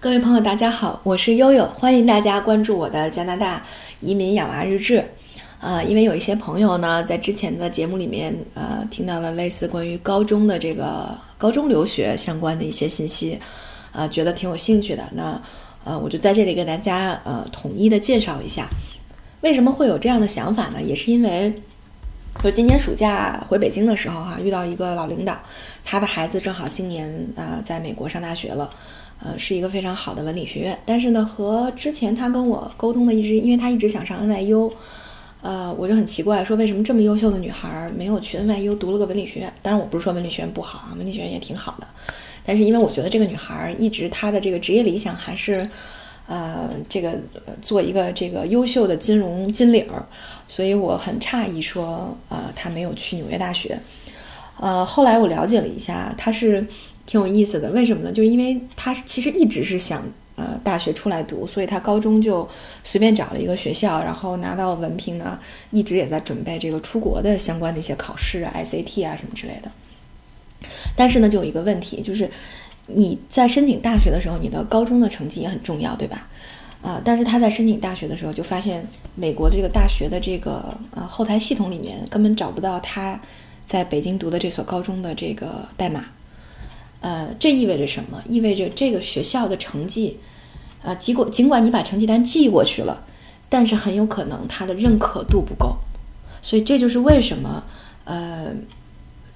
各位朋友，大家好，我是悠悠，欢迎大家关注我的加拿大移民养娃日志。呃，因为有一些朋友呢，在之前的节目里面，呃，听到了类似关于高中的这个高中留学相关的一些信息，啊，觉得挺有兴趣的。那，呃，我就在这里给大家呃统一的介绍一下，为什么会有这样的想法呢？也是因为，就今年暑假回北京的时候哈，遇到一个老领导，他的孩子正好今年啊在美国上大学了。呃，是一个非常好的文理学院，但是呢，和之前他跟我沟通的一直，因为他一直想上 NYU，呃，我就很奇怪，说为什么这么优秀的女孩没有去 NYU 读了个文理学院？当然，我不是说文理学院不好啊，文理学院也挺好的，但是因为我觉得这个女孩一直她的这个职业理想还是，呃，这个做一个这个优秀的金融金领儿，所以我很诧异说，呃，她没有去纽约大学。呃，后来我了解了一下，她是。挺有意思的，为什么呢？就是因为他其实一直是想呃大学出来读，所以他高中就随便找了一个学校，然后拿到文凭呢，一直也在准备这个出国的相关的一些考试啊，SAT 啊什么之类的。但是呢，就有一个问题，就是你在申请大学的时候，你的高中的成绩也很重要，对吧？啊，但是他在申请大学的时候就发现，美国的这个大学的这个呃后台系统里面根本找不到他在北京读的这所高中的这个代码。呃，这意味着什么？意味着这个学校的成绩，啊，尽管尽管你把成绩单寄过去了，但是很有可能他的认可度不够。所以这就是为什么，呃，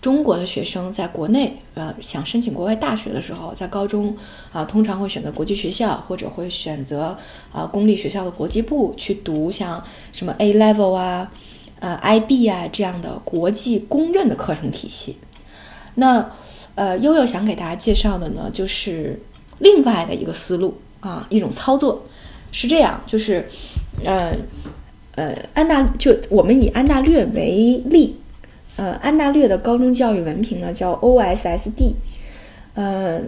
中国的学生在国内呃想申请国外大学的时候，在高中啊通常会选择国际学校，或者会选择啊公立学校的国际部去读像什么 A Level 啊、呃 IB 啊这样的国际公认的课程体系。那呃，悠悠想给大家介绍的呢，就是另外的一个思路啊，一种操作是这样，就是，呃，呃，安大就我们以安大略为例，呃，安大略的高中教育文凭呢叫 OSSD，呃，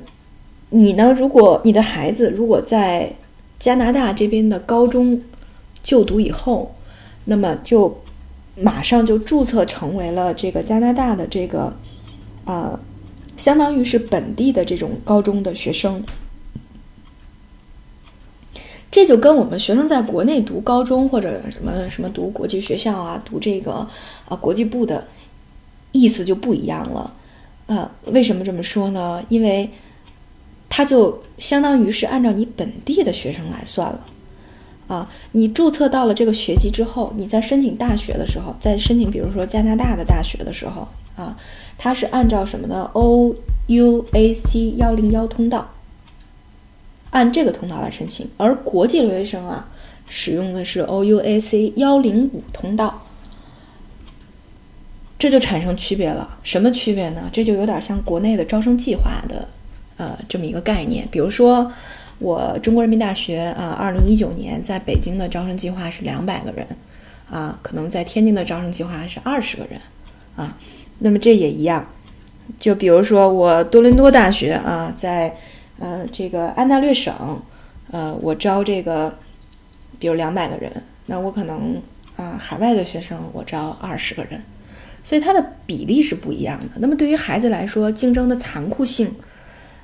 你呢，如果你的孩子如果在加拿大这边的高中就读以后，那么就马上就注册成为了这个加拿大的这个啊。相当于是本地的这种高中的学生，这就跟我们学生在国内读高中或者什么什么读国际学校啊，读这个啊国际部的意思就不一样了。呃，为什么这么说呢？因为它就相当于是按照你本地的学生来算了。啊，你注册到了这个学籍之后，你在申请大学的时候，在申请比如说加拿大的大学的时候啊。它是按照什么呢？O U A C 幺零幺通道，按这个通道来申请。而国际留学生啊，使用的是 O U A C 幺零五通道，这就产生区别了。什么区别呢？这就有点像国内的招生计划的，呃，这么一个概念。比如说，我中国人民大学啊，二零一九年在北京的招生计划是两百个人，啊，可能在天津的招生计划是二十个人，啊。那么这也一样，就比如说我多伦多大学啊，在呃这个安大略省，呃我招这个，比如两百个人，那我可能啊海外的学生我招二十个人，所以它的比例是不一样的。那么对于孩子来说，竞争的残酷性，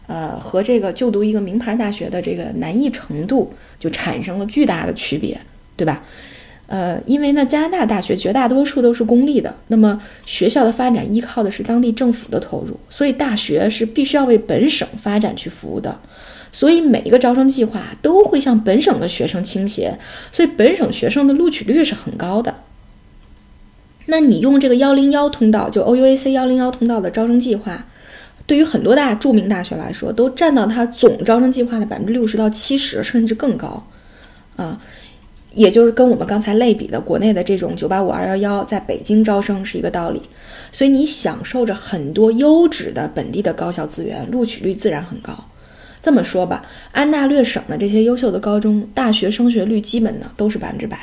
呃和这个就读一个名牌大学的这个难易程度，就产生了巨大的区别，对吧？呃，因为呢，加拿大大学绝大多数都是公立的，那么学校的发展依靠的是当地政府的投入，所以大学是必须要为本省发展去服务的，所以每一个招生计划都会向本省的学生倾斜，所以本省学生的录取率是很高的。那你用这个幺零幺通道，就 O U A C 幺零幺通道的招生计划，对于很多大著名大学来说，都占到它总招生计划的百分之六十到七十，甚至更高，啊。也就是跟我们刚才类比的国内的这种九八五二幺幺在北京招生是一个道理，所以你享受着很多优质的本地的高校资源，录取率自然很高。这么说吧，安大略省的这些优秀的高中大学升学率基本呢都是百分之百，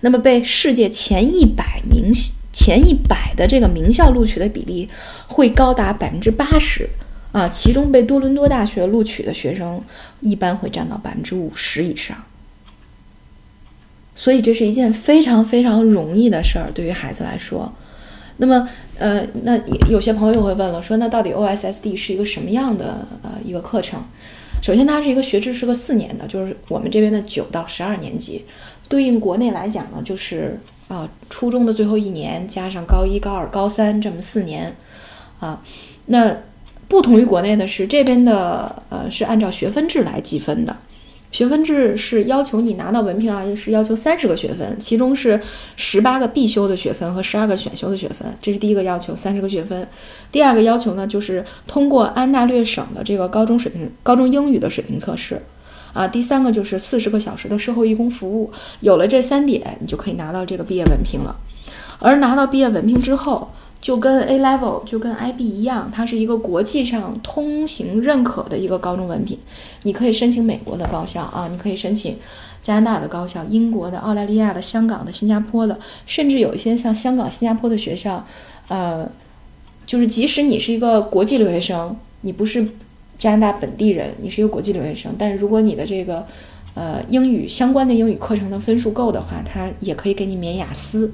那么被世界前一百名前一百的这个名校录取的比例会高达百分之八十啊，其中被多伦多大学录取的学生一般会占到百分之五十以上。所以这是一件非常非常容易的事儿，对于孩子来说。那么，呃，那有些朋友会问了，说那到底 OSSD 是一个什么样的呃一个课程？首先，它是一个学制是个四年的，就是我们这边的九到十二年级，对应国内来讲呢，就是啊初中的最后一年加上高一、高二、高三这么四年，啊，那不同于国内的是，这边的呃是按照学分制来计分的。学分制是要求你拿到文凭啊，是要求三十个学分，其中是十八个必修的学分和十二个选修的学分，这是第一个要求，三十个学分。第二个要求呢，就是通过安大略省的这个高中水平、高中英语的水平测试，啊，第三个就是四十个小时的社会义工服务。有了这三点，你就可以拿到这个毕业文凭了。而拿到毕业文凭之后，就跟 A Level 就跟 IB 一样，它是一个国际上通行认可的一个高中文凭。你可以申请美国的高校啊，你可以申请加拿大的高校、英国的、澳大利亚的、香港的、新加坡的，甚至有一些像香港、新加坡的学校，呃，就是即使你是一个国际留学生，你不是加拿大本地人，你是一个国际留学生，但如果你的这个呃英语相关的英语课程的分数够的话，它也可以给你免雅思。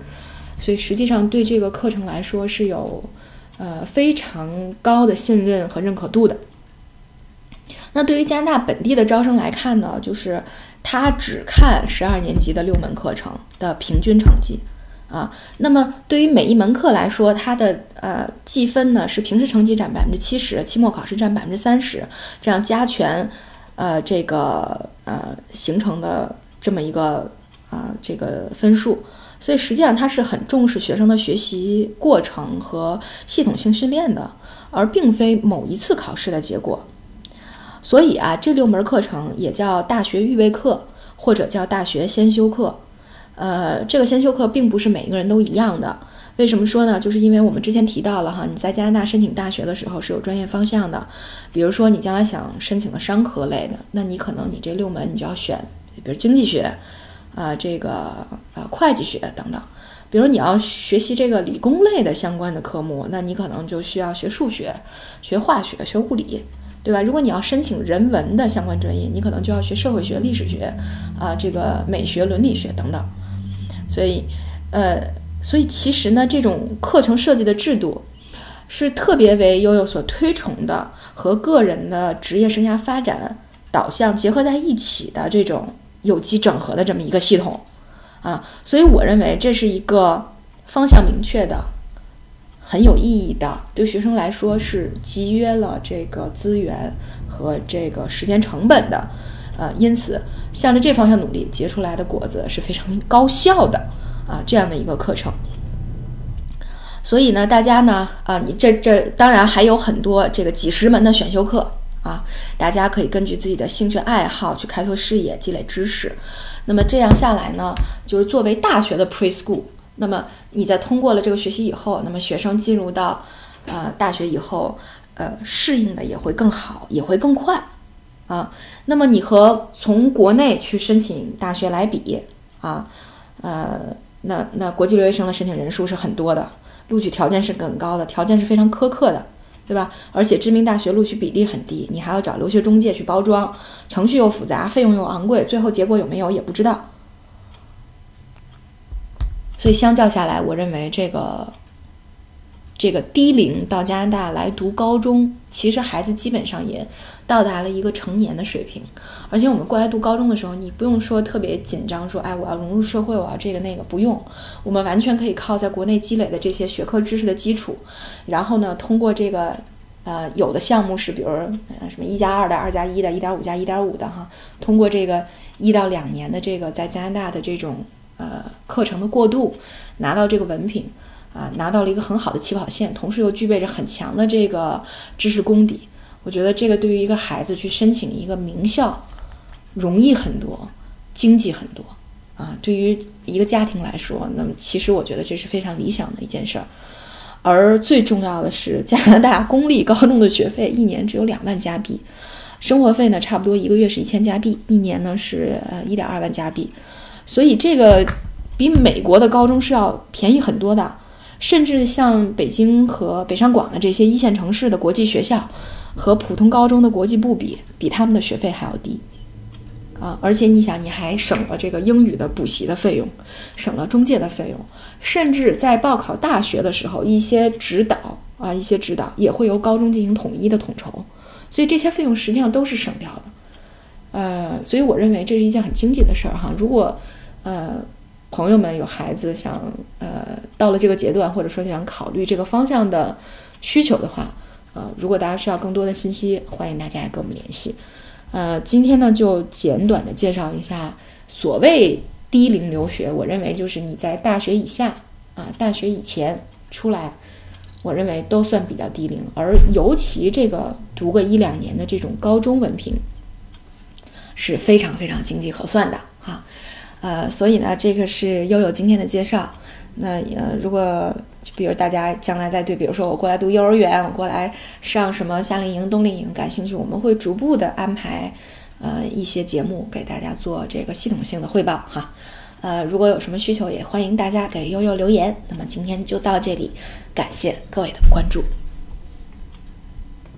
所以实际上对这个课程来说是有，呃非常高的信任和认可度的。那对于加拿大本地的招生来看呢，就是他只看十二年级的六门课程的平均成绩啊。那么对于每一门课来说，它的呃计分呢是平时成绩占百分之七十，期末考试占百分之三十，这样加权呃这个呃形成的这么一个啊这个分数。所以实际上，他是很重视学生的学习过程和系统性训练的，而并非某一次考试的结果。所以啊，这六门课程也叫大学预备课，或者叫大学先修课。呃，这个先修课并不是每一个人都一样的。为什么说呢？就是因为我们之前提到了哈，你在加拿大申请大学的时候是有专业方向的。比如说，你将来想申请的商科类的，那你可能你这六门你就要选，比如经济学。啊，这个呃，会计学等等，比如你要学习这个理工类的相关的科目，那你可能就需要学数学、学化学、学物理，对吧？如果你要申请人文的相关专业，你可能就要学社会学、历史学，啊，这个美学、伦理学等等。所以，呃，所以其实呢，这种课程设计的制度是特别为悠悠所推崇的，和个人的职业生涯发展导向结合在一起的这种。有机整合的这么一个系统，啊，所以我认为这是一个方向明确的、很有意义的，对学生来说是节约了这个资源和这个时间成本的，呃，因此向着这方向努力，结出来的果子是非常高效的啊，这样的一个课程。所以呢，大家呢，啊，你这这当然还有很多这个几十门的选修课。啊，大家可以根据自己的兴趣爱好去开拓视野、积累知识。那么这样下来呢，就是作为大学的 preschool。那么你在通过了这个学习以后，那么学生进入到呃大学以后，呃适应的也会更好，也会更快啊。那么你和从国内去申请大学来比啊，呃，那那国际留学生的申请人数是很多的，录取条件是更高的，条件是非常苛刻的。对吧？而且知名大学录取比例很低，你还要找留学中介去包装，程序又复杂，费用又昂贵，最后结果有没有也不知道。所以相较下来，我认为这个这个低龄到加拿大来读高中，其实孩子基本上也到达了一个成年的水平。而且我们过来读高中的时候，你不用说特别紧张，说哎我要融入社会，我要这个那个，不用，我们完全可以靠在国内积累的这些学科知识的基础，然后呢，通过这个。呃，有的项目是，比如什么一加二的、二加一的、一点五加一点五的哈，通过这个一到两年的这个在加拿大的这种呃课程的过渡，拿到这个文凭，啊，拿到了一个很好的起跑线，同时又具备着很强的这个知识功底。我觉得这个对于一个孩子去申请一个名校，容易很多，经济很多啊。对于一个家庭来说，那么其实我觉得这是非常理想的一件事儿。而最重要的是，加拿大公立高中的学费一年只有两万加币，生活费呢差不多一个月是一千加币，一年呢是呃一点二万加币，所以这个比美国的高中是要便宜很多的，甚至像北京和北上广的这些一线城市的国际学校，和普通高中的国际部比，比他们的学费还要低，啊，而且你想，你还省了这个英语的补习的费用，省了中介的费用，甚至在报考大学的时候，一些指导啊，一些指导也会由高中进行统一的统筹，所以这些费用实际上都是省掉的。呃，所以我认为这是一件很经济的事儿哈。如果呃朋友们有孩子想呃到了这个阶段，或者说想考虑这个方向的需求的话，呃，如果大家需要更多的信息，欢迎大家跟我们联系。呃，今天呢就简短的介绍一下所谓低龄留学。我认为就是你在大学以下啊，大学以前出来，我认为都算比较低龄。而尤其这个读个一两年的这种高中文凭，是非常非常经济核算的哈。呃，所以呢，这个是悠悠今天的介绍。那呃，如果比如大家将来再对，比如说我过来读幼儿园，我过来上什么夏令营、冬令营感兴趣，我们会逐步的安排，呃，一些节目给大家做这个系统性的汇报哈。呃，如果有什么需求，也欢迎大家给悠悠留言。那么今天就到这里，感谢各位的关注。